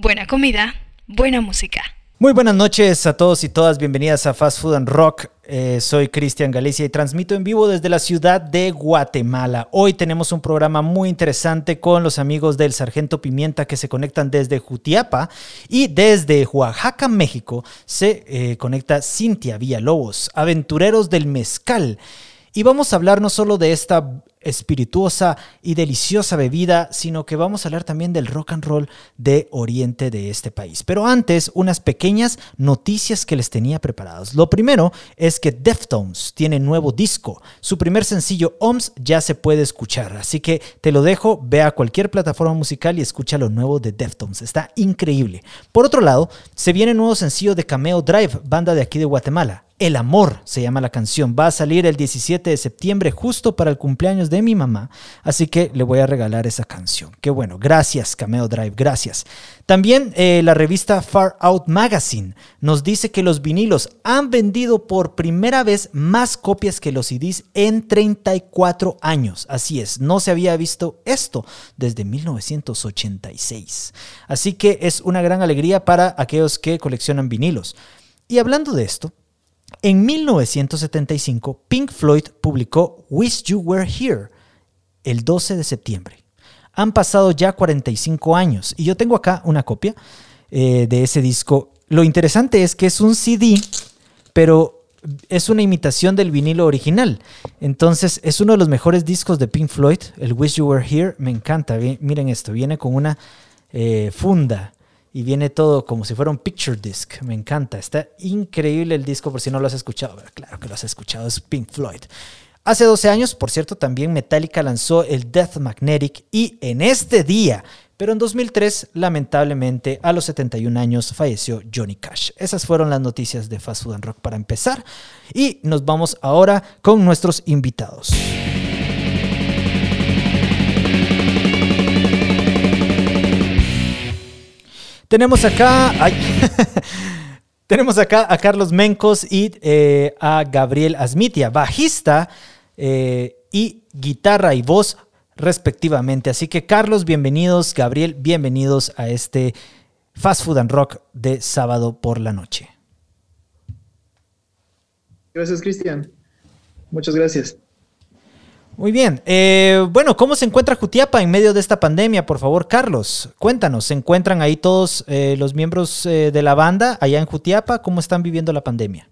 Buena comida, buena música. Muy buenas noches a todos y todas, bienvenidas a Fast Food and Rock. Eh, soy Cristian Galicia y transmito en vivo desde la ciudad de Guatemala. Hoy tenemos un programa muy interesante con los amigos del Sargento Pimienta que se conectan desde Jutiapa y desde Oaxaca, México, se eh, conecta Cintia Villalobos, aventureros del mezcal. Y vamos a hablar no solo de esta espirituosa y deliciosa bebida, sino que vamos a hablar también del rock and roll de Oriente de este país. Pero antes, unas pequeñas noticias que les tenía preparados. Lo primero es que Deftones tiene nuevo disco. Su primer sencillo, OMS, ya se puede escuchar. Así que te lo dejo, ve a cualquier plataforma musical y escucha lo nuevo de Deftones. Está increíble. Por otro lado, se viene un nuevo sencillo de Cameo Drive, banda de aquí de Guatemala. El amor se llama la canción. Va a salir el 17 de septiembre justo para el cumpleaños de mi mamá. Así que le voy a regalar esa canción. Qué bueno. Gracias, Cameo Drive. Gracias. También eh, la revista Far Out Magazine nos dice que los vinilos han vendido por primera vez más copias que los CDs en 34 años. Así es, no se había visto esto desde 1986. Así que es una gran alegría para aquellos que coleccionan vinilos. Y hablando de esto, en 1975, Pink Floyd publicó Wish You Were Here el 12 de septiembre. Han pasado ya 45 años y yo tengo acá una copia eh, de ese disco. Lo interesante es que es un CD, pero es una imitación del vinilo original. Entonces es uno de los mejores discos de Pink Floyd, el Wish You Were Here. Me encanta. Miren esto, viene con una eh, funda y viene todo como si fuera un picture disc. Me encanta. Está increíble el disco por si no lo has escuchado. Claro que lo has escuchado, es Pink Floyd. Hace 12 años, por cierto, también Metallica lanzó el Death Magnetic y en este día, pero en 2003, lamentablemente, a los 71 años falleció Johnny Cash. Esas fueron las noticias de Fast Food and Rock para empezar y nos vamos ahora con nuestros invitados. Tenemos acá. tenemos acá a Carlos Mencos y eh, a Gabriel Asmitia, bajista eh, y guitarra y voz respectivamente. Así que Carlos, bienvenidos, Gabriel, bienvenidos a este Fast Food and Rock de sábado por la noche. Gracias, Cristian. Muchas gracias. Muy bien. Eh, bueno, ¿cómo se encuentra Jutiapa en medio de esta pandemia? Por favor, Carlos, cuéntanos. ¿Se encuentran ahí todos eh, los miembros eh, de la banda allá en Jutiapa? ¿Cómo están viviendo la pandemia?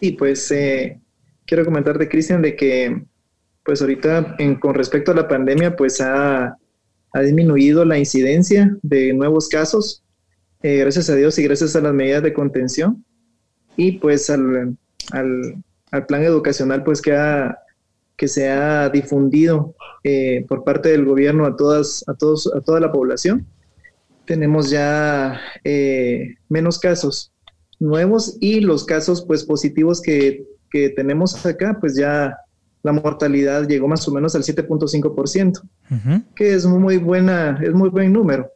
Sí, pues quiero comentarte, Cristian, de que pues ahorita con respecto a la pandemia, pues ha, disminuido la incidencia de nuevos casos, gracias a Dios y gracias a las medidas de contención. Y pues al, al plan educacional, pues que ha que se ha difundido eh, por parte del gobierno a todas, a todos, a toda la población. Tenemos ya eh, menos casos nuevos y los casos pues positivos que, que, tenemos acá, pues ya la mortalidad llegó más o menos al 7.5%, que es muy buena, es muy buen número.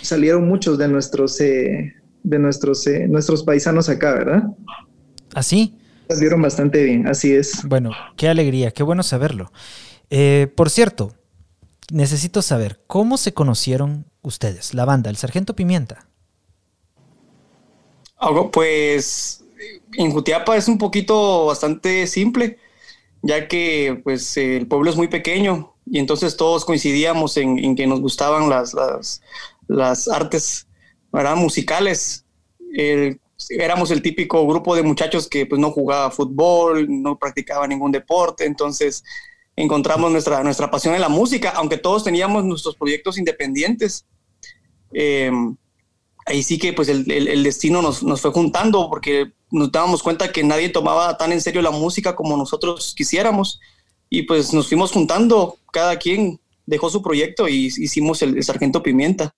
Salieron muchos de nuestros eh, de nuestros nuestros paisanos acá, ¿verdad? Así. Vieron bastante bien, así es. Bueno, qué alegría, qué bueno saberlo. Eh, por cierto, necesito saber, ¿cómo se conocieron ustedes, la banda, el Sargento Pimienta? Pues en Jutiapa es un poquito bastante simple, ya que pues el pueblo es muy pequeño y entonces todos coincidíamos en, que nos gustaban las, las, artes musicales éramos el típico grupo de muchachos que pues no jugaba fútbol, no practicaba ningún deporte, entonces encontramos nuestra, nuestra pasión en la música, aunque todos teníamos nuestros proyectos independientes. Em, ahí sí que pues el, el, destino nos, nos, fue juntando porque nos dábamos cuenta que nadie tomaba tan en serio la música como nosotros quisiéramos y pues nos fuimos juntando, cada quien dejó su proyecto y hicimos el Sargento Pimienta.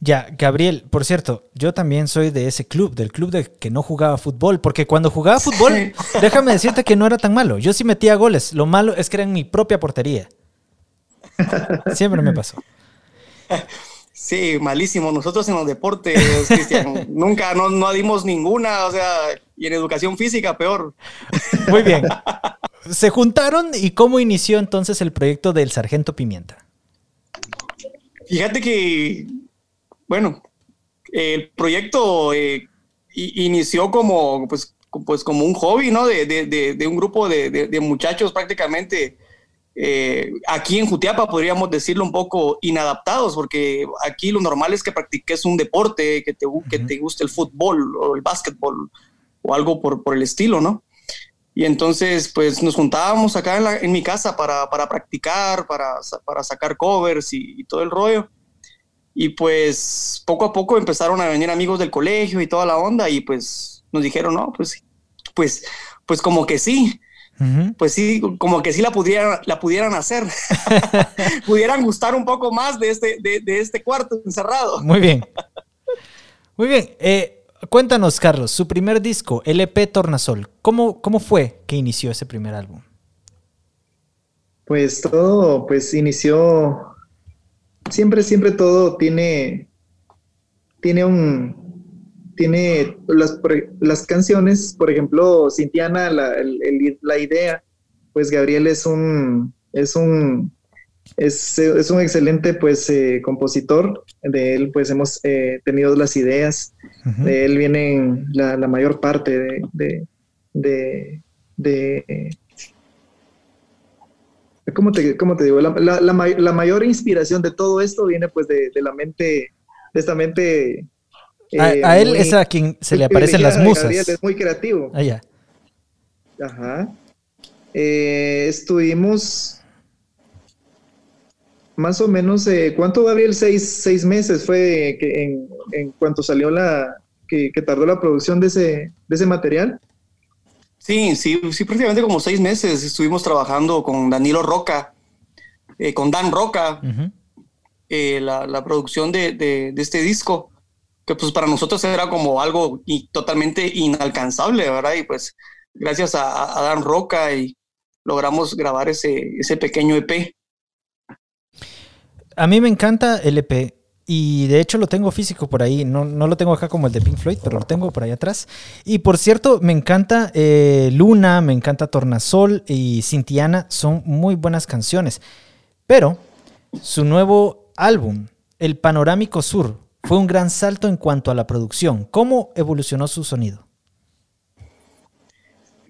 Ya, Gabriel, por cierto, yo también soy de ese club, del club de que no jugaba fútbol, porque cuando jugaba fútbol, déjame decirte que no era tan malo. Yo sí metía goles, lo malo es que era en mi propia portería. Siempre me pasó. Sí, malísimo. Nosotros en los deportes, Cristian, nunca no, no dimos ninguna, o sea, y en educación física peor. Muy bien. Se juntaron y cómo inició entonces el proyecto del Sargento Pimienta. Fíjate que, bueno, el proyecto eh, inició como, pues, pues como un hobby, ¿no? De, de, de un grupo de, muchachos prácticamente eh, aquí en Jutiapa podríamos decirlo un poco inadaptados, porque aquí lo normal es que practiques un deporte, que te, que te guste el fútbol o el básquetbol o algo por, por el estilo, ¿no? Y entonces, pues nos juntábamos acá en, en mi casa para, para practicar, para, para, sacar covers y, todo el rollo. Y pues poco a poco empezaron a venir amigos del colegio y toda la onda y pues nos dijeron, no, pues, pues, pues como que sí. Pues sí, como que sí la pudieran, la pudieran hacer. Pudieran gustar un poco más de este, de, de este cuarto encerrado. Muy bien. Muy bien. Eh, Cuéntanos, Carlos, su primer disco, LP Tornasol, ¿cómo, ¿cómo fue que inició ese primer álbum? Pues todo, pues inició, siempre, siempre todo tiene, tiene un, tiene las, las canciones, por ejemplo, Cintiana, la, la idea, pues Gabriel es un, es un, es, es un excelente pues eh, compositor, de él pues hemos eh, tenido las ideas, de él vienen la, la mayor parte de, de, de, de ¿cómo, te, ¿cómo te, digo? La, la, la, mayor inspiración de todo esto viene pues de, la mente, de esta mente... a, eh, él es a quien se le aparecen las musas. es muy creativo. Ah, ya. Ajá. estuvimos más o menos, eh, ¿cuánto, Gabriel? Seis, seis meses fue que en, en cuanto salió la, que, tardó la producción de ese, de ese material. Sí, sí, sí, prácticamente como seis meses estuvimos trabajando con Danilo Roca, eh, con Dan Roca, eh, la, la, producción de, de, este disco, que pues para nosotros era como algo totalmente inalcanzable, ¿verdad? Y pues gracias a, a Dan Roca y logramos grabar ese, ese pequeño EP. A mí me encanta el EP y de hecho lo tengo físico por ahí. No, no, lo tengo acá como el de Pink Floyd, pero lo tengo por ahí atrás. Y por cierto, me encanta eh, Luna, me encanta Tornasol y Cintiana. Son muy buenas canciones. Pero su nuevo álbum, El Panorámico Sur, fue un gran salto en cuanto a la producción. ¿Cómo evolucionó su sonido?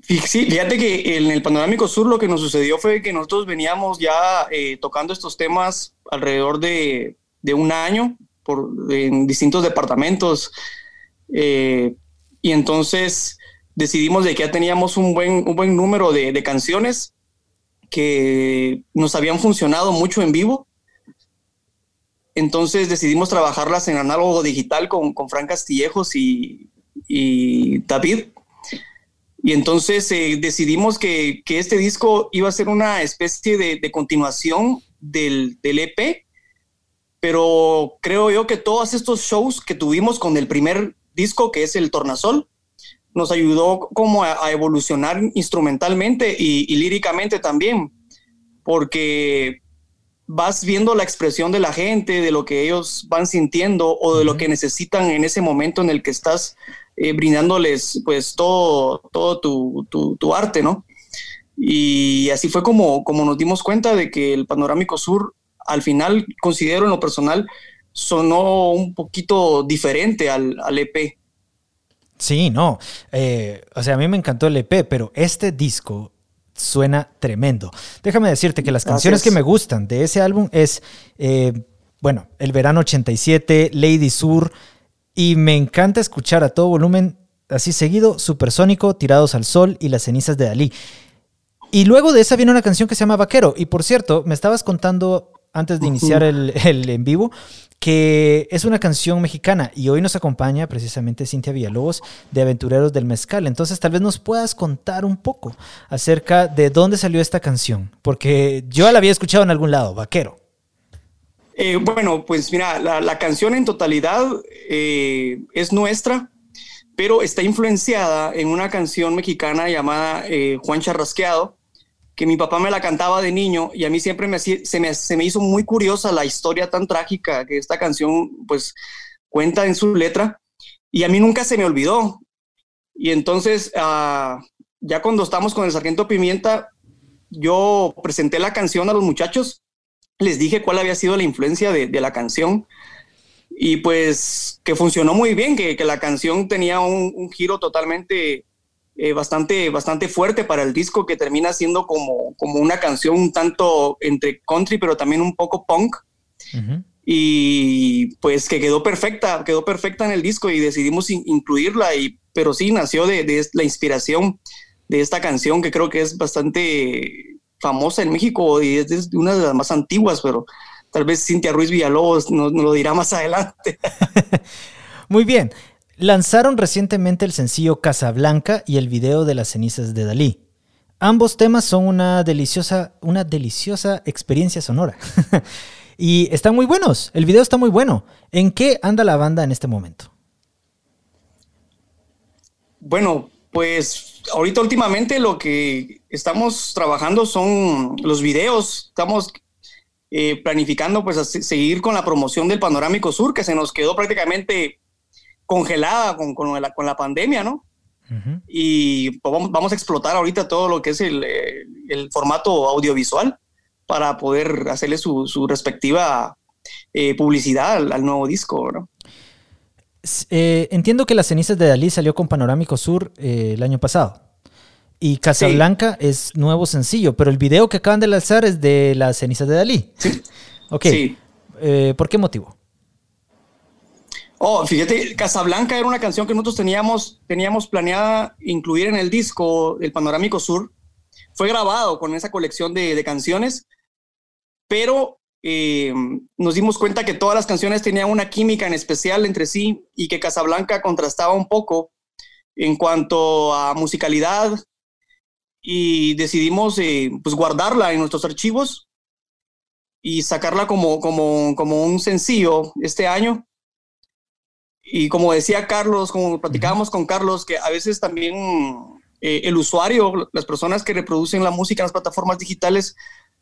Sí, fíjate que en el Panorámico Sur lo que nos sucedió fue que nosotros veníamos ya eh, tocando estos temas alrededor de, de un año por, en distintos departamentos eh, y entonces decidimos de que ya teníamos un buen, un buen número de, canciones que nos habían funcionado mucho en vivo. Entonces decidimos trabajarlas en análogo digital con, con Fran Castillejos y, y David y entonces eh, decidimos que, que, este disco iba a ser una especie de, de continuación del, del, EP, pero creo yo que todos estos shows que tuvimos con el primer disco, que es el Tornasol, nos ayudó como a, evolucionar instrumentalmente y, y, líricamente también, porque vas viendo la expresión de la gente, de lo que ellos van sintiendo o de lo que necesitan en ese momento en el que estás eh, brindándoles pues todo, todo tu, tu, arte, ¿no? Y así fue como, como nos dimos cuenta de que el Panorámico Sur, al final, considero en lo personal, sonó un poquito diferente al, al EP. Sí, no. Eh, o sea, a mí me encantó el EP, pero este disco suena tremendo. Déjame decirte que las canciones que me gustan de ese álbum es, eh, bueno, El Verano 87, Lady Sur, y me encanta escuchar a todo volumen, así seguido, Supersónico, Tirados al Sol y Las cenizas de Dalí. Y luego de esa viene una canción que se llama Vaquero. Y por cierto, me estabas contando antes de iniciar el, el, en vivo que es una canción mexicana y hoy nos acompaña precisamente Cintia Villalobos de Aventureros del Mezcal. Entonces tal vez nos puedas contar un poco acerca de dónde salió esta canción, porque yo la había escuchado en algún lado, Vaquero. Eh, bueno, pues mira, la, canción en totalidad eh, es nuestra, pero está influenciada en una canción mexicana llamada eh, Juan Charrasqueado, que mi papá me la cantaba de niño y a mí siempre me, se, me, se me hizo muy curiosa la historia tan trágica que esta canción pues cuenta en su letra y a mí nunca se me olvidó. Y entonces, ah, ya cuando estamos con el Sargento Pimienta, yo presenté la canción a los muchachos les dije cuál había sido la influencia de, la canción y pues que funcionó muy bien, que, la canción tenía un, giro totalmente eh, bastante, bastante fuerte para el disco que termina siendo como, como una canción un tanto entre country pero también un poco punk. Y pues que quedó perfecta, quedó perfecta en el disco y decidimos incluirla, y, pero sí nació de, de la inspiración de esta canción que creo que es bastante famosa en México y es una de las más antiguas, pero tal vez Cintia Ruiz Villalobos nos, lo dirá más adelante. Muy bien. Lanzaron recientemente el sencillo Casablanca y el video de las cenizas de Dalí. Ambos temas son una deliciosa, una deliciosa experiencia sonora. y están muy buenos. El video está muy bueno. ¿En qué anda la banda en este momento? Bueno, pues ahorita últimamente lo que estamos trabajando son los videos. Estamos eh, planificando pues seguir con la promoción del Panorámico Sur, que se nos quedó prácticamente congelada con, con, la, con la, pandemia, ¿no? Y pues, vamos, a explotar ahorita todo lo que es el, eh, el formato audiovisual para poder hacerle su, su respectiva eh, publicidad al, al, nuevo disco, ¿no? Eh, entiendo que Las cenizas de Dalí salió con Panorámico Sur eh, el año pasado. Y Casablanca es nuevo sencillo, pero el video que acaban de lanzar es de Las cenizas de Dalí. Sí. Ok. ¿Por qué motivo? Oh, fíjate, Casablanca era una canción que nosotros teníamos, teníamos planeada incluir en el disco El Panorámico Sur. Fue grabado con esa colección de, de canciones, pero eh, nos dimos cuenta que todas las canciones tenían una química en especial entre sí y que Casablanca contrastaba un poco en cuanto a musicalidad y decidimos eh, pues guardarla en nuestros archivos y sacarla como, como, como un sencillo este año. Y como decía Carlos, como platicábamos con Carlos, que a veces también eh, el usuario, las personas que reproducen la música en las plataformas digitales,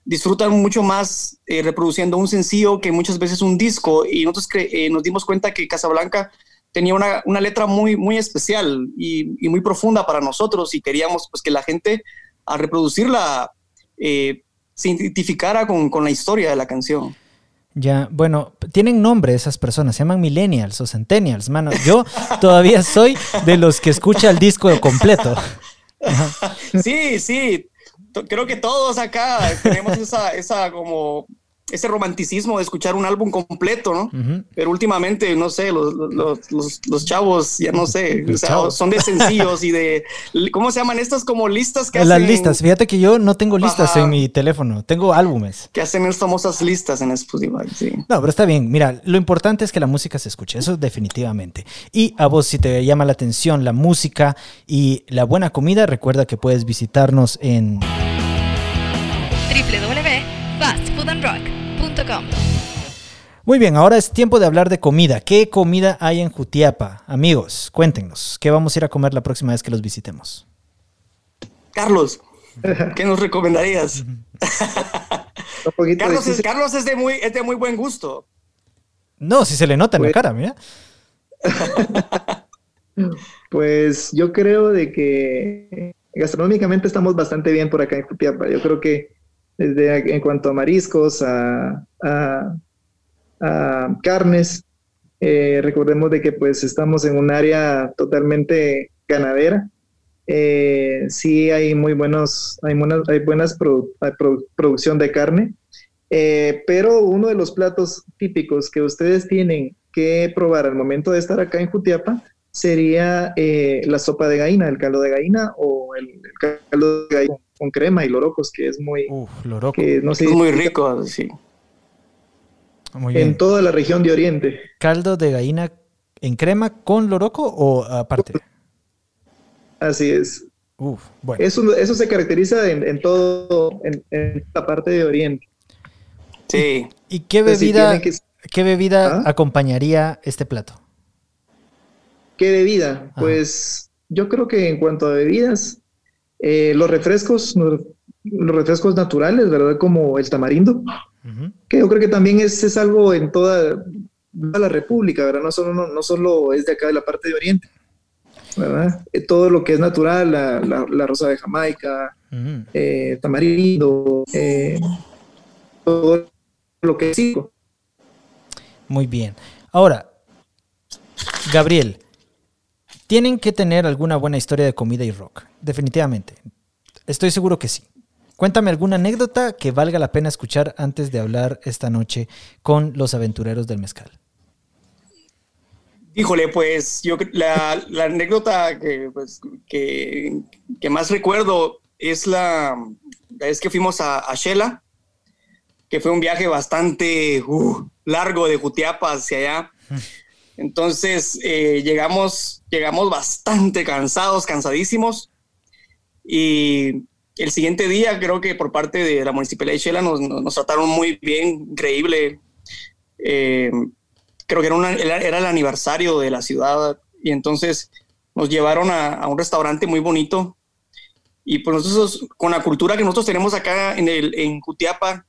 disfrutan mucho más eh, reproduciendo un sencillo que muchas veces un disco y nosotros eh, nos dimos cuenta que Casablanca tenía una, una letra muy, muy especial y, y, muy profunda para nosotros y queríamos pues, que la gente al reproducirla eh, se identificara con, con la historia de la canción. Ya, bueno, tienen nombre esas personas, se llaman millennials o centennials, mano. Yo todavía soy de los que escucha el disco completo. Sí, sí, creo que todos acá tenemos esa, esa como ese romanticismo de escuchar un álbum completo, ¿no? Pero últimamente, no sé, los, los, los, chavos, ya no sé, son de sencillos y de, ¿cómo se llaman estas como listas que Las listas, fíjate que yo no tengo listas en mi teléfono, tengo álbumes. Que hacen las famosas listas en Spotify, sí. No, pero está bien, mira, lo importante es que la música se escuche, eso definitivamente. Y a vos, si te llama la atención la música y la buena comida, recuerda que puedes visitarnos en Muy bien, ahora es tiempo de hablar de comida. ¿Qué comida hay en Jutiapa? Amigos, cuéntenos, ¿qué vamos a ir a comer la próxima vez que los visitemos? Carlos, ¿qué nos recomendarías? Carlos, es, Carlos es, de muy, es de muy buen gusto. No, si se le nota en la pues- cara, mira. pues yo creo de que gastronómicamente estamos bastante bien por acá en Jutiapa. Yo creo que desde en cuanto a mariscos, a, carnes. Eh, recordemos de que pues estamos en un área totalmente ganadera. Eh, sí hay muy buenos, hay buenas, hay buenas producción de carne, eh, pero uno de los platos típicos que ustedes tienen que probar al momento de estar acá en Jutiapa sería la sopa de gallina, el caldo de gallina o el caldo de gallina con crema y lorocos, que es muy... Uf, loroco. Que no sé es muy rico, sí. Muy En toda la región de Oriente. ¿Caldo de gallina en crema con loroco o aparte? Así es. Uf, bueno. Eso, eso se caracteriza en, todo, en, la parte de Oriente. Sí. ¿Y qué bebida, ¿qué bebida ¿Ah? acompañaría este plato? ¿Qué bebida? Pues yo creo que en cuanto a bebidas, eh, los refrescos, los, refrescos naturales, ¿verdad? Como el tamarindo, que yo creo que también es, es algo en toda, la República, ¿verdad? No solo, no, solo es de acá de la parte de Oriente, ¿verdad? Eh, todo lo que es natural, la, la, rosa de Jamaica, eh, tamarindo, todo lo que sigo. Muy bien. Ahora, Gabriel, tienen que tener alguna buena historia de comida y rock, definitivamente. Estoy seguro que sí. Cuéntame alguna anécdota que valga la pena escuchar antes de hablar esta noche con los aventureros del mezcal. Híjole, pues yo la, anécdota pues, que, que, más recuerdo es la, vez que fuimos a, a Shela, que fue un viaje bastante uh, largo de Jutiapa hacia allá. Entonces eh, llegamos, llegamos bastante cansados, cansadísimos. Y el siguiente día creo que por parte de la Municipalidad de Shela nos, trataron muy bien, increíble. Eh, creo que era, era, el aniversario de la ciudad y entonces nos llevaron a, un restaurante muy bonito. Y pues nosotros, con la cultura que nosotros tenemos acá en, el, en Jutiapa,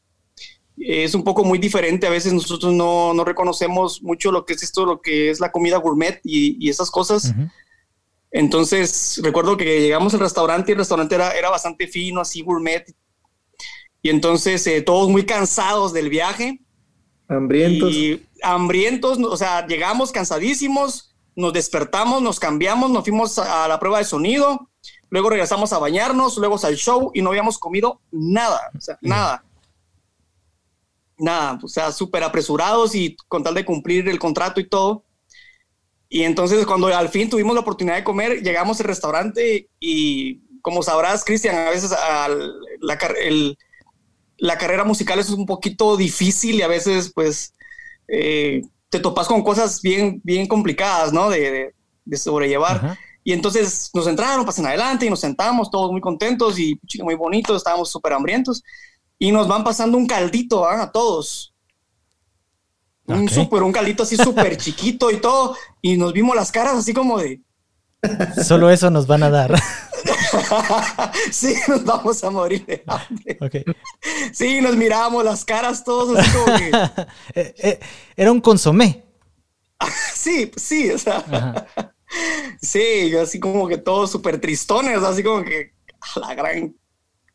es un poco muy diferente. A veces nosotros no, no, reconocemos mucho lo que es esto, lo que es la comida gourmet y, y esas cosas. Entonces, recuerdo que llegamos al restaurante y el restaurante era, era bastante fino, así gourmet. Y entonces eh, todos muy cansados del viaje. Hambrientos. Y hambrientos, o sea, llegamos cansadísimos, nos despertamos, nos cambiamos, nos fuimos a la prueba de sonido, luego regresamos a bañarnos, luego al show y no habíamos comido nada, o sea, nada nada, o sea, súper apresurados y con tal de cumplir el contrato y todo. Y entonces cuando al fin tuvimos la oportunidad de comer, llegamos al restaurante y como sabrás, Cristian, a veces la, la, carrera musical es un poquito difícil y a veces pues eh, te topas con cosas bien, bien complicadas, ¿no? De, de, sobrellevar. Y entonces nos entraron, pasan adelante y nos sentamos todos muy contentos y muy bonitos, estábamos súper hambrientos y nos van pasando un caldito a todos. Un super, un caldito así súper chiquito y todo. Y nos vimos las caras así como de. Solo eso nos van a dar. sí, nos vamos a morir de hambre. Sí, nos mirábamos las caras todos así como que. Eh, eh, era un consomé. sí, sí, o sea. sí, así como que todos súper tristones, así como que a la gran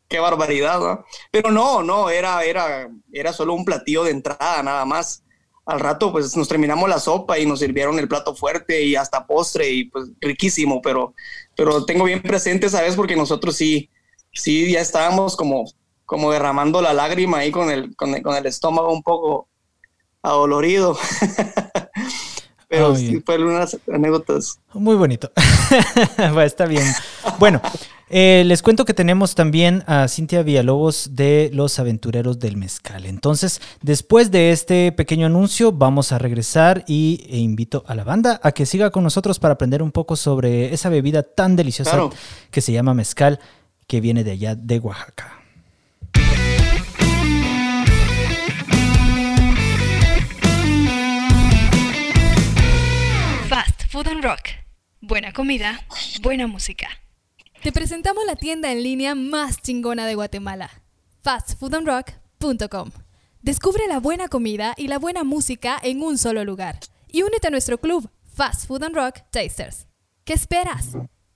qué barbaridad, ¿no? Pero no, no, era, era, era solo un platillo de entrada, nada más. Al rato, pues nos terminamos la sopa y nos sirvieron el plato fuerte y hasta postre y pues riquísimo, pero, pero tengo bien presente, ¿sabes? Porque nosotros sí, sí, ya estábamos como, como derramando la lágrima ahí con el, con el, estómago un poco adolorido. pero sí, fueron unas anécdotas. Muy bonito. está bien. Bueno, eh, les cuento que tenemos también a Cintia Villalobos de Los Aventureros del Mezcal. Entonces, después de este pequeño anuncio, vamos a regresar y e invito a la banda a que siga con nosotros para aprender un poco sobre esa bebida tan deliciosa que se llama mezcal, que viene de allá de Oaxaca. Fast Food and Rock. Buena comida, buena música. Te presentamos la tienda en línea más chingona de Guatemala, fastfoodandrock.com. Descubre la buena comida y la buena música en un solo lugar. Y únete a nuestro club, Fast Food and Rock Tasters. ¿Qué esperas?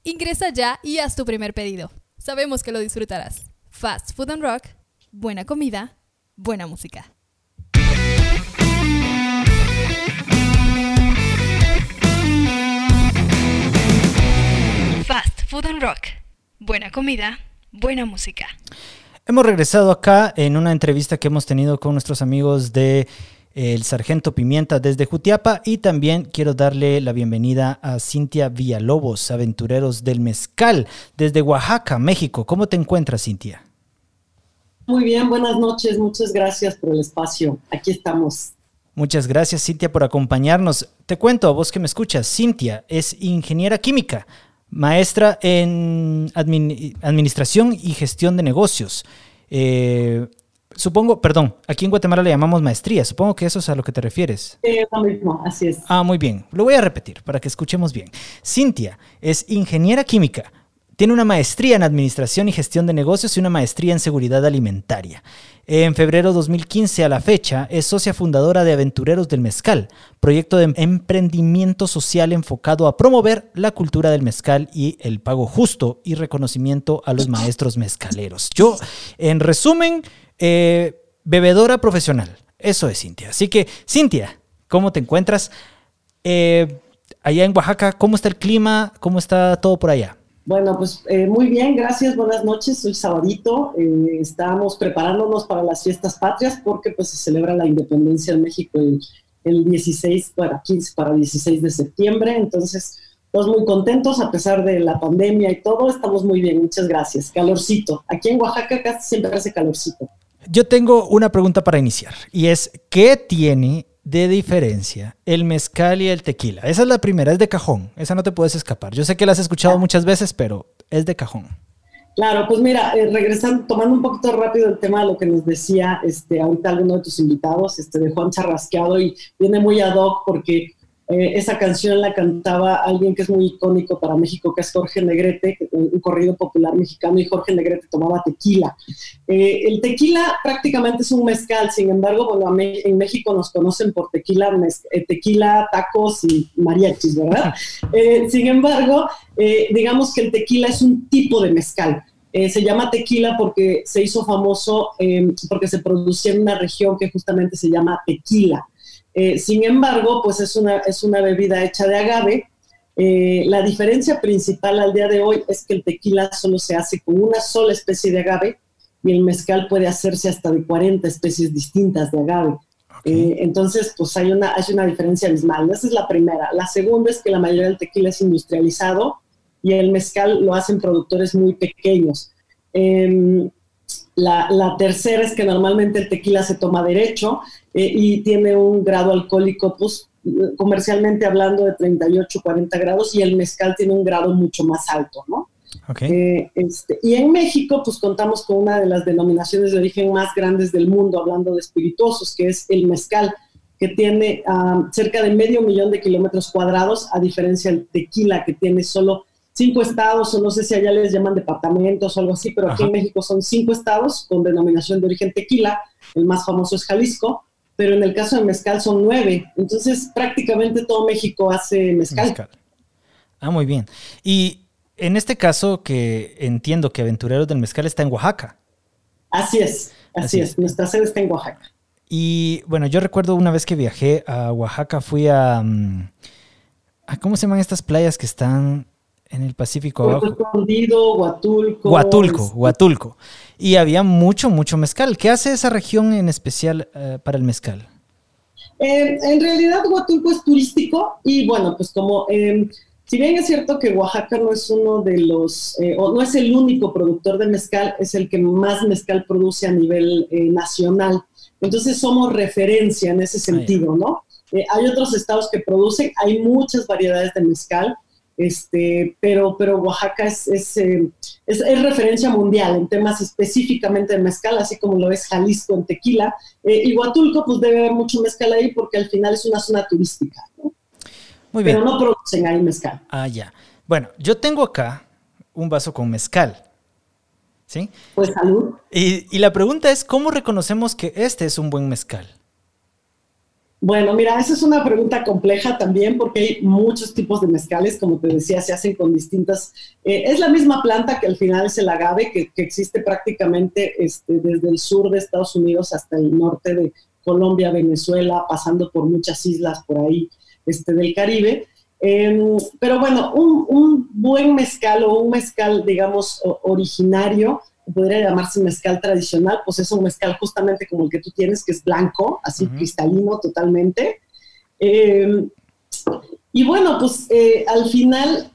Ingresa ya y haz tu primer pedido. Sabemos que lo disfrutarás. Fast Food and Rock, buena comida, buena música. Fast Food and Rock. Buena comida, buena música. Hemos regresado acá en una entrevista que hemos tenido con nuestros amigos de el Sargento Pimienta desde Jutiapa y también quiero darle la bienvenida a Cintia Villalobos, aventureros del mezcal desde Oaxaca, México. ¿Cómo te encuentras, Cintia? Muy bien, buenas noches, muchas gracias por el espacio. Aquí estamos. Muchas gracias, Cintia, por acompañarnos. Te cuento a vos que me escuchas, Cintia es ingeniera química, maestra en administración y gestión de negocios. Eh, supongo, perdón, aquí en Guatemala le llamamos maestría. Supongo que eso es a lo que te refieres. Sí, lo mismo, así es. Ah, muy bien. Lo voy a repetir para que escuchemos bien. Cintia es ingeniera química, tiene una maestría en Administración y Gestión de Negocios y una maestría en Seguridad Alimentaria. En febrero de 2015 a la fecha es socia fundadora de Aventureros del Mezcal, proyecto de emprendimiento social enfocado a promover la cultura del mezcal y el pago justo y reconocimiento a los maestros mezcaleros. Yo, en resumen, eh, bebedora profesional, Eso es Cintia. Así que, Cintia, ¿cómo te encuentras? Eh, allá en Oaxaca, ¿cómo está el clima? ¿Cómo está todo por allá? Bueno, pues eh, muy bien, gracias, buenas noches, soy Sabadito, eh, estamos preparándonos para las fiestas patrias porque pues se celebra la independencia de México el, el 16, para 15 para el 16 de septiembre, entonces todos muy contentos a pesar de la pandemia y todo, estamos muy bien, muchas gracias, calorcito, aquí en Oaxaca casi siempre hace calorcito. Yo tengo una pregunta para iniciar y es, ¿qué tiene de diferencia el mezcal y el tequila? Esa es la primera, es de cajón, esa no te puedes escapar. Yo sé que la has escuchado muchas veces, pero es de cajón. Claro, pues mira, eh, regresando, tomando un poquito rápido el tema de lo que nos decía este, ahorita alguno de tus invitados, este, de Juan Charrasqueado, y viene muy ad hoc porque eh, esa canción la cantaba alguien que es muy icónico para México, que es Jorge Negrete, un corrido popular mexicano, y Jorge Negrete tomaba tequila. Eh, el tequila prácticamente es un mezcal, sin embargo, bueno, en México nos conocen por tequila, eh, tequila, tacos y mariachis, ¿verdad? sin embargo, digamos que el tequila es un tipo de mezcal. se llama tequila porque se hizo famoso, porque se producía en una región que justamente se llama tequila. Eh, sin embargo, pues es una, es una bebida hecha de agave. Eh, la diferencia principal al día de hoy es que el tequila solo se hace con una sola especie de agave y el mezcal puede hacerse hasta de 40 especies distintas de agave. Eh, entonces, pues hay una, hay una diferencia abismal. Esa es la primera. La segunda es que la mayoría del tequila es industrializado y el mezcal lo hacen productores muy pequeños. Em, la, tercera es que normalmente el tequila se toma derecho eh, y tiene un grado alcohólico, pues comercialmente hablando de 38, 40 grados y el mezcal tiene un grado mucho más alto, ¿no? Eh, este, y en México, pues contamos con una de las denominaciones de origen más grandes del mundo, hablando de espirituosos, que es el mezcal, que tiene ah, cerca de medio millón de kilómetros cuadrados, a diferencia del tequila, que tiene solo cinco estados, o no sé si allá les llaman departamentos o algo así, pero aquí en México son cinco estados con denominación de origen tequila, el más famoso es Jalisco, pero en el caso de mezcal son nueve, entonces prácticamente todo México hace mezcal. Ah, muy bien. Y en este caso que entiendo que Aventureros del Mezcal está en Oaxaca. Así es, así, es. nuestra sede está en Oaxaca. Y bueno, yo recuerdo una vez que viajé a Oaxaca, fui a... Mm, a ¿Cómo se llaman estas playas que están en el Pacífico abajo. Huatulco. Huatulco, este, Huatulco. Y había mucho, mucho mezcal. ¿Qué hace esa región en especial eh, para el mezcal? Eh, en realidad Huatulco es turístico y bueno, pues como, eh, si bien es cierto que Oaxaca no es uno de los, o no es el único productor de mezcal, es el que más mezcal produce a nivel nacional. Entonces somos referencia en ese ah, sentido, ¿no? hay otros estados que producen, hay muchas variedades de mezcal este, pero, pero Oaxaca es, es, eh, es, referencia mundial en temas específicamente de mezcal, así como lo es Jalisco en tequila. Eh, y Huatulco, pues debe haber mucho mezcal ahí porque al final es una zona turística. Muy bien. Pero no producen ahí mezcal. Ah, ya. Bueno, yo tengo acá un vaso con mezcal. ¿Sí? Pues salud. Y, y la pregunta es, ¿cómo reconocemos que este es un buen mezcal? Bueno, mira, esa es una pregunta compleja también porque hay muchos tipos de mezcales, como te decía, se hacen con distintas... Eh, es la misma planta que al final es el agave, que, existe prácticamente este, desde el sur de Estados Unidos hasta el norte de Colombia, Venezuela, pasando por muchas islas por ahí este, del Caribe. Em, pero bueno, un, un, buen mezcal o un mezcal, digamos, originario, podría llamarse mezcal tradicional, pues es un mezcal justamente como el que tú tienes, que es blanco, así cristalino totalmente. Eh, y bueno, pues eh, al final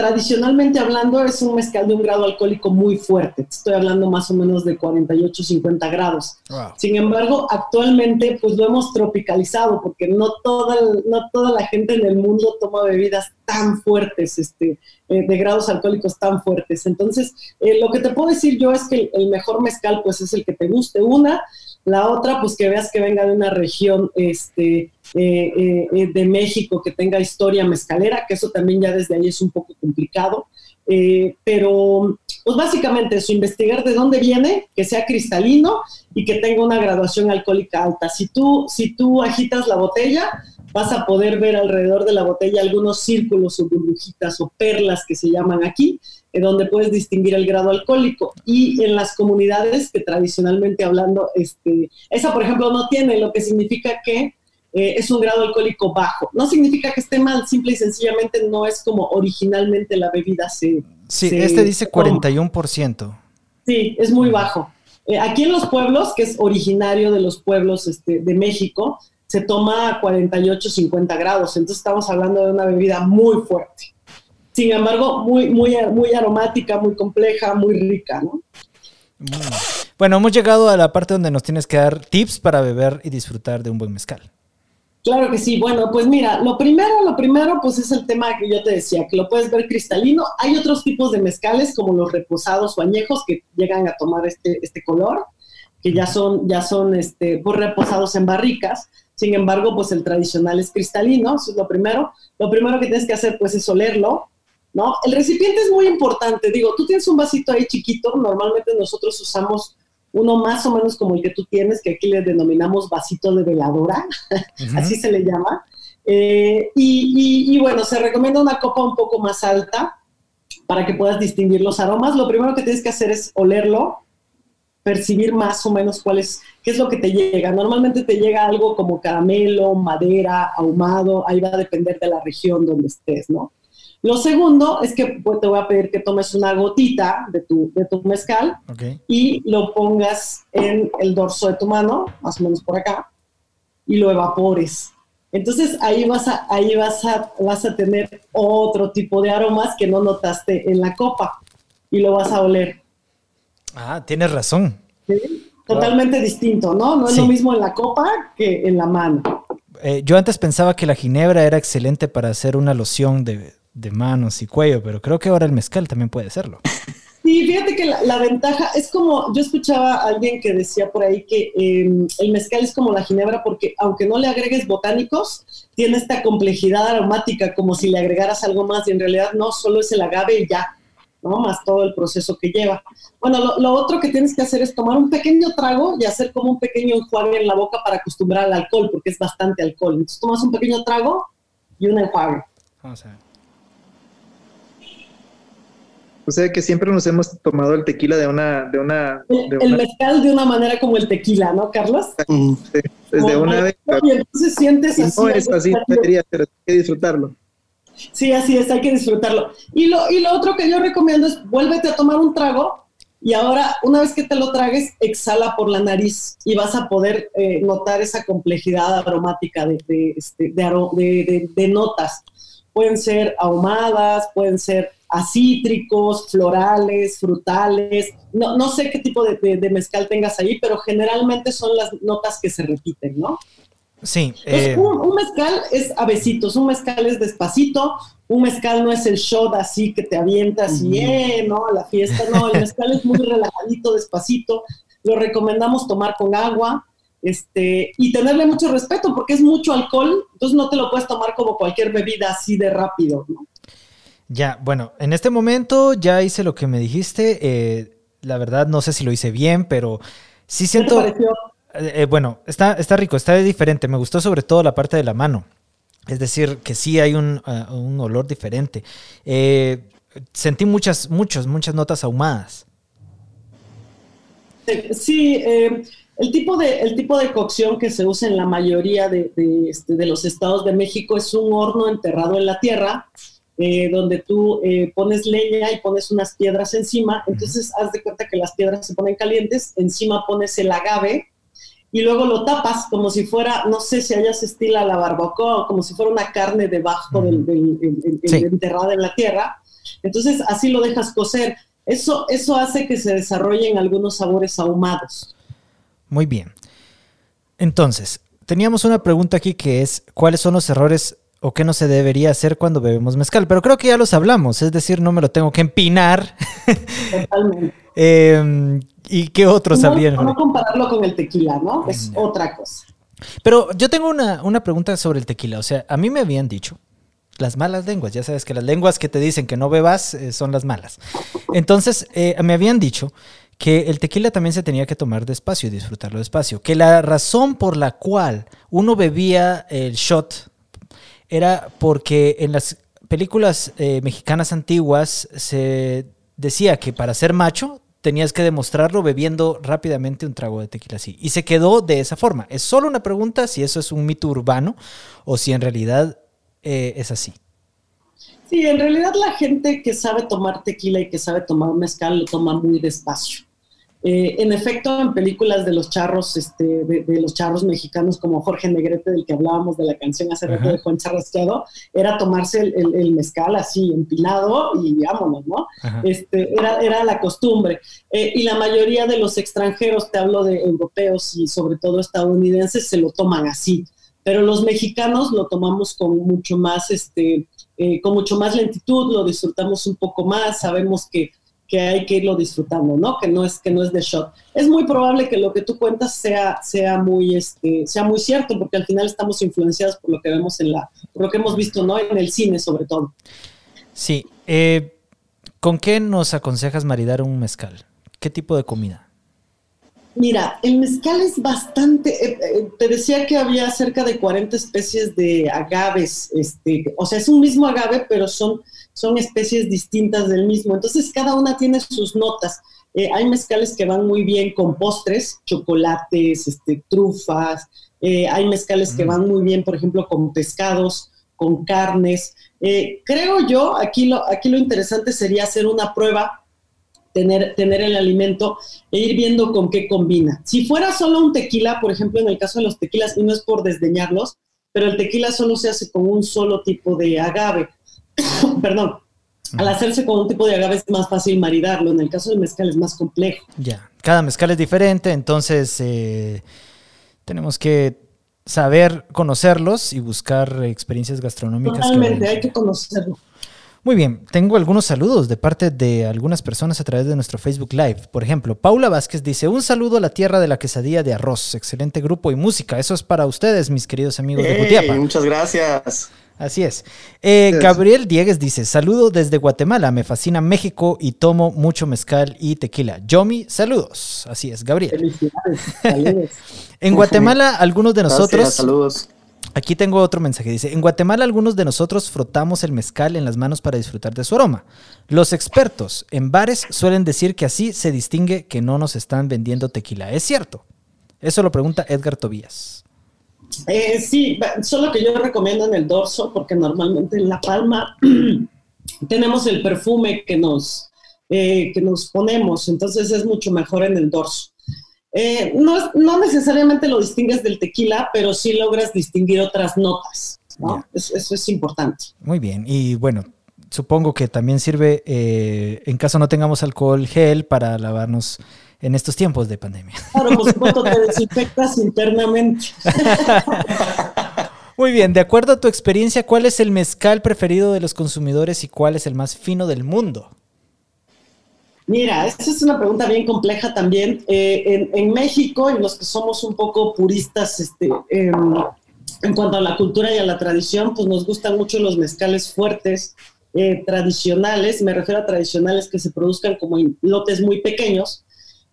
tradicionalmente hablando es un mezcal de un grado alcohólico muy fuerte. Estoy hablando más o menos de 48, 50 grados. Sin embargo, actualmente pues lo hemos tropicalizado porque no toda, no toda la gente en el mundo toma bebidas tan fuertes, este, eh, de grados alcohólicos tan fuertes. Entonces, eh, lo que te puedo decir yo es que el, mejor mezcal pues es el que te guste. Una, la otra, pues que veas que venga de una región este, eh, eh, de México que tenga historia mezcalera, que eso también ya desde ahí es un poco complicado. Eh, pero, pues básicamente eso, investigar de dónde viene, que sea cristalino y que tenga una graduación alcohólica alta. Si tú, si tú agitas la botella, vas a poder ver alrededor de la botella algunos círculos o burbujitas o perlas que se llaman aquí, donde puedes distinguir el grado alcohólico. Y en las comunidades que tradicionalmente hablando, este, esa por ejemplo no tiene, lo que significa que eh, es un grado alcohólico bajo. No significa que esté mal, simple y sencillamente no es como originalmente la bebida se... Sí, este dice 41%. Sí, es muy bajo. Eh, aquí en los pueblos, que es originario de los pueblos este, de México, se toma a 48, 50 grados. Entonces estamos hablando de una bebida muy fuerte. Sin embargo, muy, muy, muy aromática, muy compleja, muy rica, ¿no? Bueno, hemos llegado a la parte donde nos tienes que dar tips para beber y disfrutar de un buen mezcal. Claro que sí. Bueno, pues mira, lo primero, lo primero, pues es el tema que yo te decía, que lo puedes ver cristalino. Hay otros tipos de mezcales, como los reposados o añejos, que llegan a tomar este, este color, que ya son, ya son este, pues, reposados en barricas. Sin embargo, pues el tradicional es cristalino, eso es lo primero. Lo primero que tienes que hacer, pues, es olerlo, ¿no? El recipiente es muy importante. Digo, tú tienes un vasito ahí chiquito, normalmente nosotros usamos uno más o menos como el que tú tienes, que aquí le denominamos vasito de veladora, así se le llama. Eh, y, bueno, se recomienda una copa un poco más alta para que puedas distinguir los aromas. Lo primero que tienes que hacer es olerlo, percibir más o menos cuál es, qué es lo que te llega. Normalmente te llega algo como caramelo, madera, ahumado, ahí va a depender de la región donde estés, ¿no? Lo segundo es que pues, te voy a pedir que tomes una gotita de tu, de tu mezcal y lo pongas en el dorso de tu mano, más o menos por acá, y lo evapores. Entonces ahí vas a, ahí vas a, vas a tener otro tipo de aromas que no notaste en la copa y lo vas a oler. Ah, tienes razón. Totalmente distinto, ¿no? No es lo mismo en la copa que en la mano. Eh, yo antes pensaba que la ginebra era excelente para hacer una loción de, de manos y cuello, pero creo que ahora el mezcal también puede serlo. Sí, fíjate que la, ventaja es como, yo escuchaba a alguien que decía por ahí que em, el mezcal es como la ginebra porque aunque no le agregues botánicos, tiene esta complejidad aromática como si le agregaras algo más y en realidad no, solo es el agave y ya, ¿no? Más todo el proceso que lleva. Bueno, lo, lo otro que tienes que hacer es tomar un pequeño trago y hacer como un pequeño enjuague en la boca para acostumbrar al alcohol, porque es bastante alcohol. Entonces tomas un pequeño trago y un enjuague. Vamos a ver. O sea que siempre nos hemos tomado el tequila de una... De una el, mezcal de una manera como el tequila, ¿no, Carlos? Sí, desde una vez. Y entonces sientes así. No es así, debería, pero hay que disfrutarlo. Sí, así es, hay que disfrutarlo. Y lo, y lo otro que yo recomiendo es vuélvete a tomar un trago y ahora, una vez que te lo tragues, exhala por la nariz y vas a poder eh, notar esa complejidad aromática de, de, este, de, de notas. Pueden ser ahumadas, pueden ser a cítricos, florales, frutales. No, no sé qué tipo de, mezcal tengas ahí, pero generalmente son las notas que se repiten, ¿no? Sí. Eh, un, mezcal es a besitos, un mezcal es despacito, un mezcal no es el shot así que te avientas y, eh, ¿no? A la fiesta, no, el mezcal es muy relajadito, despacito. Lo recomendamos tomar con agua, este, y tenerle mucho respeto porque es mucho alcohol, entonces no te lo puedes tomar como cualquier bebida así de rápido, ¿no? Ya, bueno, en este momento ya hice lo que me dijiste. Eh, la verdad, no sé si lo hice bien, pero sí siento. ¿Qué te pareció? Eh, bueno, está, está rico, está diferente. Me gustó sobre todo la parte de la mano. Es decir, que sí hay un, uh, olor diferente. Eh, sentí muchas, muchas, muchas notas ahumadas. Sí, el, tipo de, el tipo de cocción que se usa en la mayoría de, de, este, de los estados de México es un horno enterrado en la tierra eh, donde tú eh, pones leña y pones unas piedras encima, entonces haz de cuenta que las piedras se ponen calientes, encima pones el agave y luego lo tapas como si fuera, no sé si hayas estila la barbacoa, como si fuera una carne debajo del, enterrada en la tierra, entonces así lo dejas cocer. Eso, eso hace que se desarrollen algunos sabores ahumados. Muy bien. Entonces, teníamos una pregunta aquí que es, ¿cuáles son los errores o qué no se debería hacer cuando bebemos mezcal. Pero creo que ya los hablamos, es decir, no me lo tengo que empinar. Totalmente. Em, ¿Y qué otros no, No compararlo con el tequila, ¿no? Es otra cosa. Pero yo tengo una, una, pregunta sobre el tequila. O sea, a mí me habían dicho las malas lenguas. Ya sabes que las lenguas que te dicen que no bebas eh, son las malas. Entonces, eh, me habían dicho que el tequila también se tenía que tomar despacio y disfrutarlo despacio. Que la razón por la cual uno bebía el shot era porque en las películas eh, mexicanas antiguas se decía que para ser macho tenías que demostrarlo bebiendo rápidamente un trago de tequila así. Y se quedó de esa forma. Es solo una pregunta si eso es un mito urbano o si en realidad eh, es así. Sí, en realidad la gente que sabe tomar tequila y que sabe tomar mezcal lo toma muy despacio. Eh, en efecto, en películas de los charros, este, de, los charros mexicanos como Jorge Negrete, del que hablábamos de la canción hace rato de Juan Charrasqueado, era tomarse el, mezcal así, empinado y vámonos, ¿no? Este, era, era la costumbre. Eh, y la mayoría de los extranjeros, te hablo de europeos y sobre todo estadounidenses, se lo toman así. Pero los mexicanos lo tomamos con mucho más, este, eh, con mucho más lentitud, lo disfrutamos un poco más, sabemos que que hay que irlo disfrutando, ¿no? Que no es que no es de shot. Es muy probable que lo que tú cuentas sea sea muy este sea muy cierto porque al final estamos influenciados por lo que vemos en la por lo que hemos visto, ¿no? En el cine sobre todo. Sí. Eh, ¿Con qué nos aconsejas maridar un mezcal? ¿Qué tipo de comida? Mira, el mezcal es bastante, eh, eh, te decía que había cerca de 40 especies de agaves, este, o sea, es un mismo agave, pero son son especies distintas del mismo. Entonces, cada una tiene sus notas. Eh, hay mezcales que van muy bien con postres, chocolates, este, trufas. Eh, hay mezcales que mm. van muy bien, por ejemplo, con pescados, con carnes. Eh, creo yo, aquí lo, aquí lo interesante sería hacer una prueba, tener, tener el alimento e ir viendo con qué combina. Si fuera solo un tequila, por ejemplo, en el caso de los tequilas, y no es por desdeñarlos, pero el tequila solo se hace con un solo tipo de agave perdón, al hacerse con un tipo de agave es más fácil maridarlo. En el caso del mezcal es más complejo. Ya, cada mezcal es diferente, entonces eh, tenemos que saber conocerlos y buscar experiencias gastronómicas. Totalmente, hay que conocerlo. Muy bien, tengo algunos saludos de parte de algunas personas a través de nuestro Facebook Live. Por ejemplo, Paula Vázquez dice, un saludo a la tierra de la quesadilla de arroz, excelente grupo y música. Eso es para ustedes, mis queridos amigos de Jutiapa. Muchas gracias. Así es. Eh, Gabriel Diegues dice, saludo desde Guatemala, me fascina México y tomo mucho mezcal y tequila. Yomi, saludos. Así es, Gabriel. Felicidades. Saludos. en Guatemala, algunos de nosotros... saludos. Aquí tengo otro mensaje. Dice, en Guatemala algunos de nosotros frotamos el mezcal en las manos para disfrutar de su aroma. Los expertos en bares suelen decir que así se distingue que no nos están vendiendo tequila. ¿Es cierto? Eso lo pregunta Edgar Tobías. Eh, sí, solo que yo recomiendo en el dorso, porque normalmente en la palma tenemos el perfume que nos, eh, que nos ponemos, entonces es mucho mejor en el dorso. Eh, no, no, necesariamente lo distingues del tequila, pero sí logras distinguir otras notas. Eso, es importante. Muy bien, y bueno, supongo que también sirve, en caso no tengamos alcohol gel, para lavarnos en estos tiempos de pandemia. Claro, por supuesto, te desinfectas internamente. Muy bien, de acuerdo a tu experiencia, ¿cuál es el mezcal preferido de los consumidores y cuál es el más fino del mundo? Mira, esta es una pregunta bien compleja también. Eh, en, México, y los que somos un poco puristas este, en cuanto a la cultura y a la tradición, pues nos gustan mucho los mezcales fuertes, eh, tradicionales. Me refiero a tradicionales que se produzcan como en lotes muy pequeños,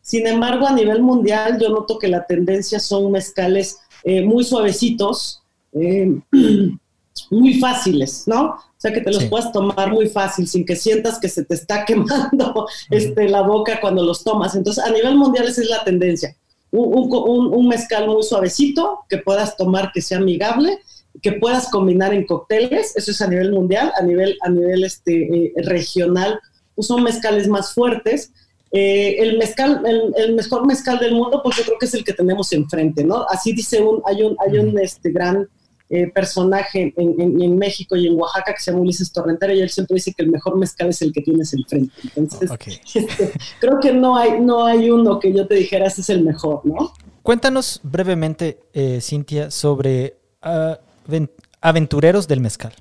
sin embargo, a nivel mundial yo noto que la tendencia son mezcales eh, muy suavecitos, eh, muy fáciles, ¿no? O sea, que te los puedas tomar muy fácil, sin que sientas que se te está quemando este, la boca cuando los tomas. Entonces, a nivel mundial esa es la tendencia. Un, mezcal muy suavecito, que puedas tomar, que sea amigable, que puedas combinar en cócteles, eso es a nivel mundial, a nivel, a nivel este, eh, regional, pues son mezcales más fuertes, eh, el mezcal, el, mejor mezcal del mundo, pues yo creo que es el que tenemos enfrente, ¿no? Así dice un, hay un, hay un este, gran eh, personaje en, México y en Oaxaca que se llama Ulises Torrentera y él siempre dice que el mejor mezcal es el que tienes enfrente. Entonces, este, creo que no hay, no hay uno que yo te dijera ese es el mejor, ¿no? Cuéntanos brevemente, eh, Cintia, sobre ah, aventureros del mezcal.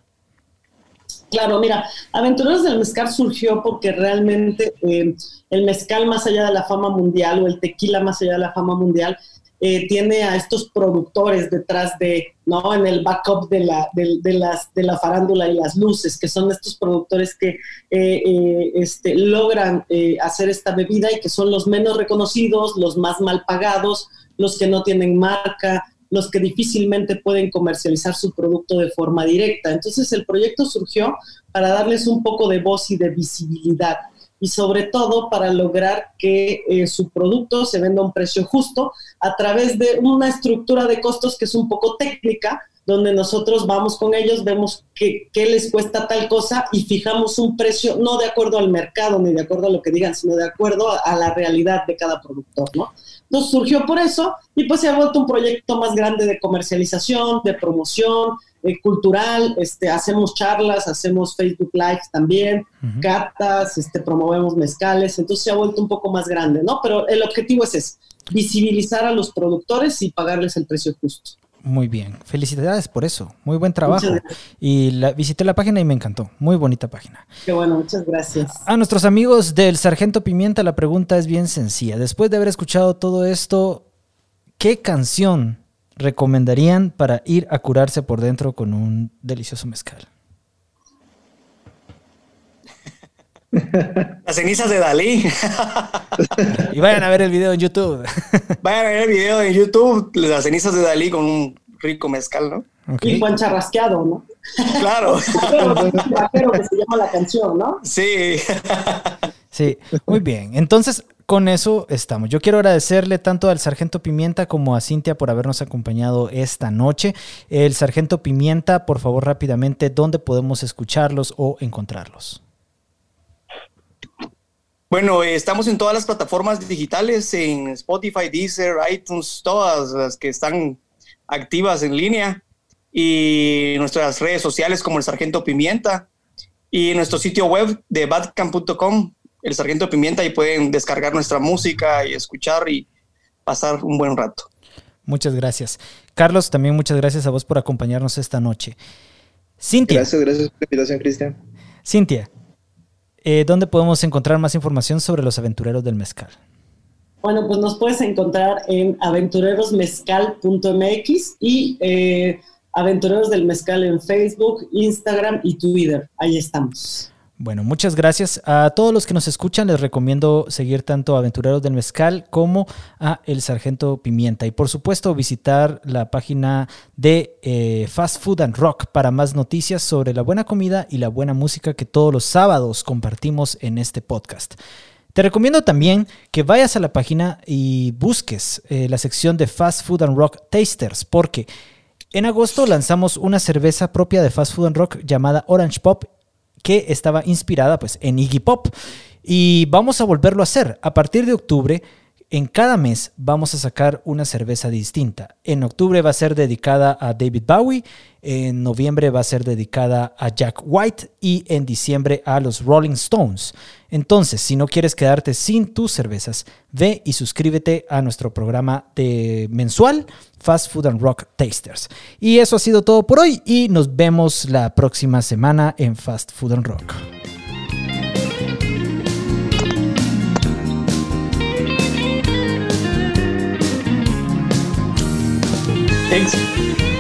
Claro, mira, Aventureros del Mezcal surgió porque realmente eh, el mezcal más allá de la fama mundial o el tequila más allá de la fama mundial eh, tiene a estos productores detrás de, ¿no? En el backup de la, de, las, de la farándula y las luces, que son estos productores que eh, este, logran hacer esta bebida y que son los menos reconocidos, los más mal pagados, los que no tienen marca, los que difícilmente pueden comercializar su producto de forma directa. Entonces el proyecto surgió para darles un poco de voz y de visibilidad y sobre todo para lograr que eh, su producto se venda a un precio justo a través de una estructura de costos que es un poco técnica, donde nosotros vamos con ellos, vemos qué, les cuesta tal cosa y fijamos un precio no de acuerdo al mercado ni de acuerdo a lo que digan, sino de acuerdo a, la realidad de cada productor, ¿no? Entonces surgió por eso y pues se ha vuelto un proyecto más grande de comercialización, de promoción, eh, cultural, este, hacemos charlas, hacemos Facebook Live también, cartas, este, promovemos mezcales, entonces se ha vuelto un poco más grande, ¿no? Pero el objetivo es ese, visibilizar a los productores y pagarles el precio justo. Muy bien, felicidades por eso, muy buen trabajo. Y la, visité la página y me encantó, muy bonita página. Qué bueno, muchas gracias. A nuestros amigos del Sargento Pimienta la pregunta es bien sencilla. Después de haber escuchado todo esto, ¿qué canción recomendarían para ir a curarse por dentro con un delicioso mezcal? Las cenizas de Dalí. y vayan a ver el video en YouTube. vayan a ver el video en YouTube, las cenizas de Dalí con un rico mezcal, ¿no? Y Juan Charrasqueado, ¿no? Claro. Que se llama la canción, ¿no? Sí. Sí, muy bien. Entonces, con eso estamos. Yo quiero agradecerle tanto al Sargento Pimienta como a Cintia por habernos acompañado esta noche. El Sargento Pimienta, por favor, rápidamente, ¿dónde podemos escucharlos o encontrarlos? Bueno, estamos en todas las plataformas digitales, en Spotify, Deezer, iTunes, todas las que están activas en línea y nuestras redes sociales como el Sargento Pimienta y nuestro sitio web de badcamp.com, el Sargento Pimienta, y pueden descargar nuestra música y escuchar y pasar un buen rato. Muchas gracias. Carlos, también muchas gracias a vos por acompañarnos esta noche. Cintia. Gracias, gracias por la invitación, Cristian. Cintia, eh, ¿dónde podemos encontrar más información sobre los aventureros del mezcal? Bueno, pues nos puedes encontrar en aventurerosmezcal.mx y eh, Aventureros del Mezcal en Facebook, Instagram y Twitter. Ahí estamos. Bueno, muchas gracias. A todos los que nos escuchan les recomiendo seguir tanto a Aventureros del Mezcal como a El Sargento Pimienta. Y por supuesto visitar la página de eh, Fast Food and Rock para más noticias sobre la buena comida y la buena música que todos los sábados compartimos en este podcast. Te recomiendo también que vayas a la página y busques eh, la sección de Fast Food and Rock Tasters porque... En agosto lanzamos una cerveza propia de Fast Food and Rock llamada Orange Pop que estaba inspirada pues, en Iggy Pop. Y vamos a volverlo a hacer. A partir de octubre, en cada mes vamos a sacar una cerveza distinta. En octubre va a ser dedicada a David Bowie, en noviembre va a ser dedicada a Jack White y en diciembre a los Rolling Stones. Entonces, si no quieres quedarte sin tus cervezas, ve y suscríbete a nuestro programa de mensual Fast Food and Rock Tasters. Y eso ha sido todo por hoy y nos vemos la próxima semana en Fast Food and Rock. Thanks.